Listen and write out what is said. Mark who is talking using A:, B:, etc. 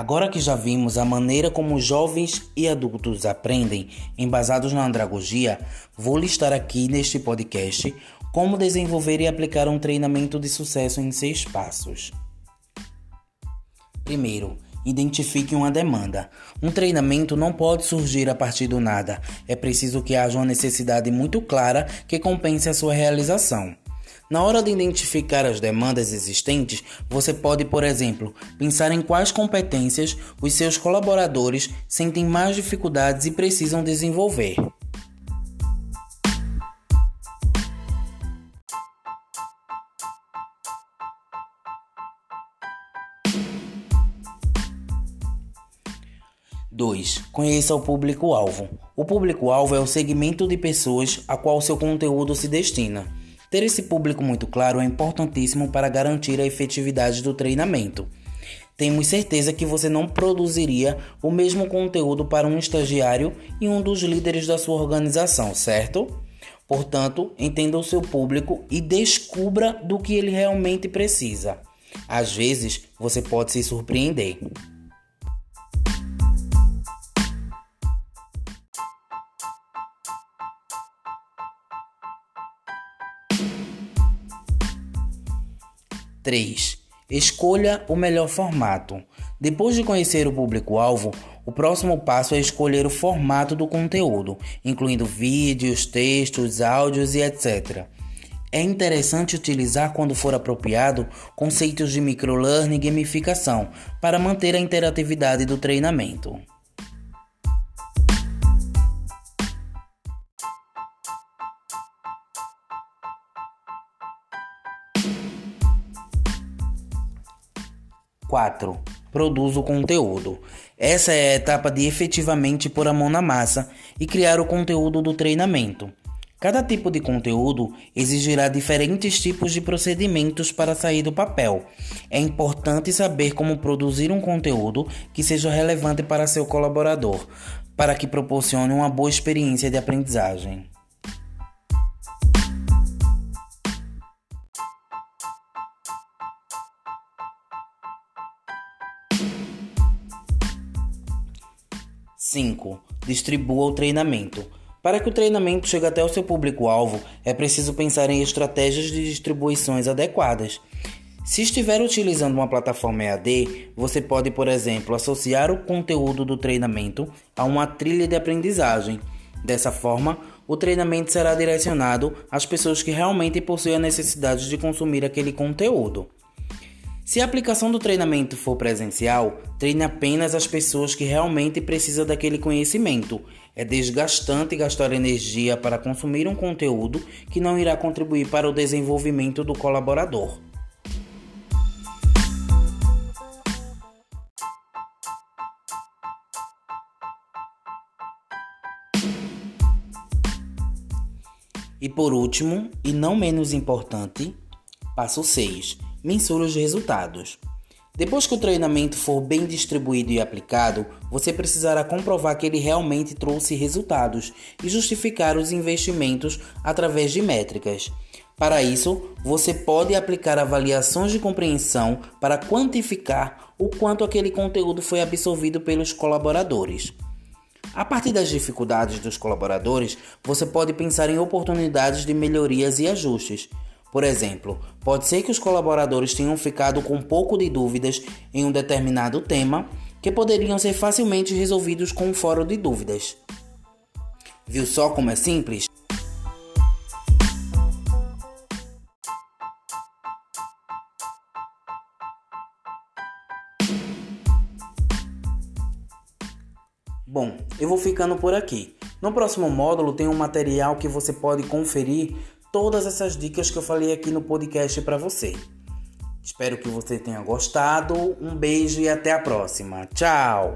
A: Agora que já vimos a maneira como jovens e adultos aprendem, embasados na andragogia, vou listar aqui neste podcast como desenvolver e aplicar um treinamento de sucesso em seis passos. Primeiro, identifique uma demanda. Um treinamento não pode surgir a partir do nada. É preciso que haja uma necessidade muito clara que compense a sua realização. Na hora de identificar as demandas existentes, você pode, por exemplo, pensar em quais competências os seus colaboradores sentem mais dificuldades e precisam desenvolver. Dois, conheça o público-alvo. O público-alvo é o segmento de pessoas a qual seu conteúdo se destina. Ter esse público muito claro é importantíssimo para garantir a efetividade do treinamento. Temos certeza que você não produziria o mesmo conteúdo para um estagiário e um dos líderes da sua organização, certo? Portanto, entenda o seu público e descubra do que ele realmente precisa. Às vezes, você pode se surpreender. 3. Escolha o melhor formato. Depois de conhecer o público-alvo, o próximo passo é escolher o formato do conteúdo, incluindo vídeos, textos, áudios e etc. É interessante utilizar, quando for apropriado, conceitos de microlearning e gamificação para manter a interatividade do treinamento. 4. Produz o conteúdo. Essa é a etapa de efetivamente pôr a mão na massa e criar o conteúdo do treinamento. Cada tipo de conteúdo exigirá diferentes tipos de procedimentos para sair do papel. É importante saber como produzir um conteúdo que seja relevante para seu colaborador, para que proporcione uma boa experiência de aprendizagem. Cinco, distribua o treinamento. Para que o treinamento chegue até o seu público-alvo, é preciso pensar em estratégias de distribuições adequadas. Se estiver utilizando uma plataforma EAD, você pode, por exemplo, associar o conteúdo do treinamento a uma trilha de aprendizagem. Dessa forma, o treinamento será direcionado às pessoas que realmente possuem a necessidade de consumir aquele conteúdo. Se a aplicação do treinamento for presencial, treine apenas as pessoas que realmente precisam daquele conhecimento. É desgastante gastar energia para consumir um conteúdo que não irá contribuir para o desenvolvimento do colaborador. E por último, e não menos importante, passo 6 Mensure os resultados. Depois que o treinamento for bem distribuído e aplicado, você precisará comprovar que ele realmente trouxe resultados e justificar os investimentos através de métricas. Para isso, você pode aplicar avaliações de compreensão para quantificar o quanto aquele conteúdo foi absorvido pelos colaboradores. A partir das dificuldades dos colaboradores, você pode pensar em oportunidades de melhorias e ajustes. Por exemplo, pode ser que os colaboradores tenham ficado com um pouco de dúvidas em um determinado tema que poderiam ser facilmente resolvidos com um fórum de dúvidas. Viu só como é simples? Bom, eu vou ficando por aqui. No próximo módulo tem um material que você pode conferir todas essas dicas que eu falei aqui no podcast para você. Espero que você tenha gostado. Um beijo e até a próxima. Tchau!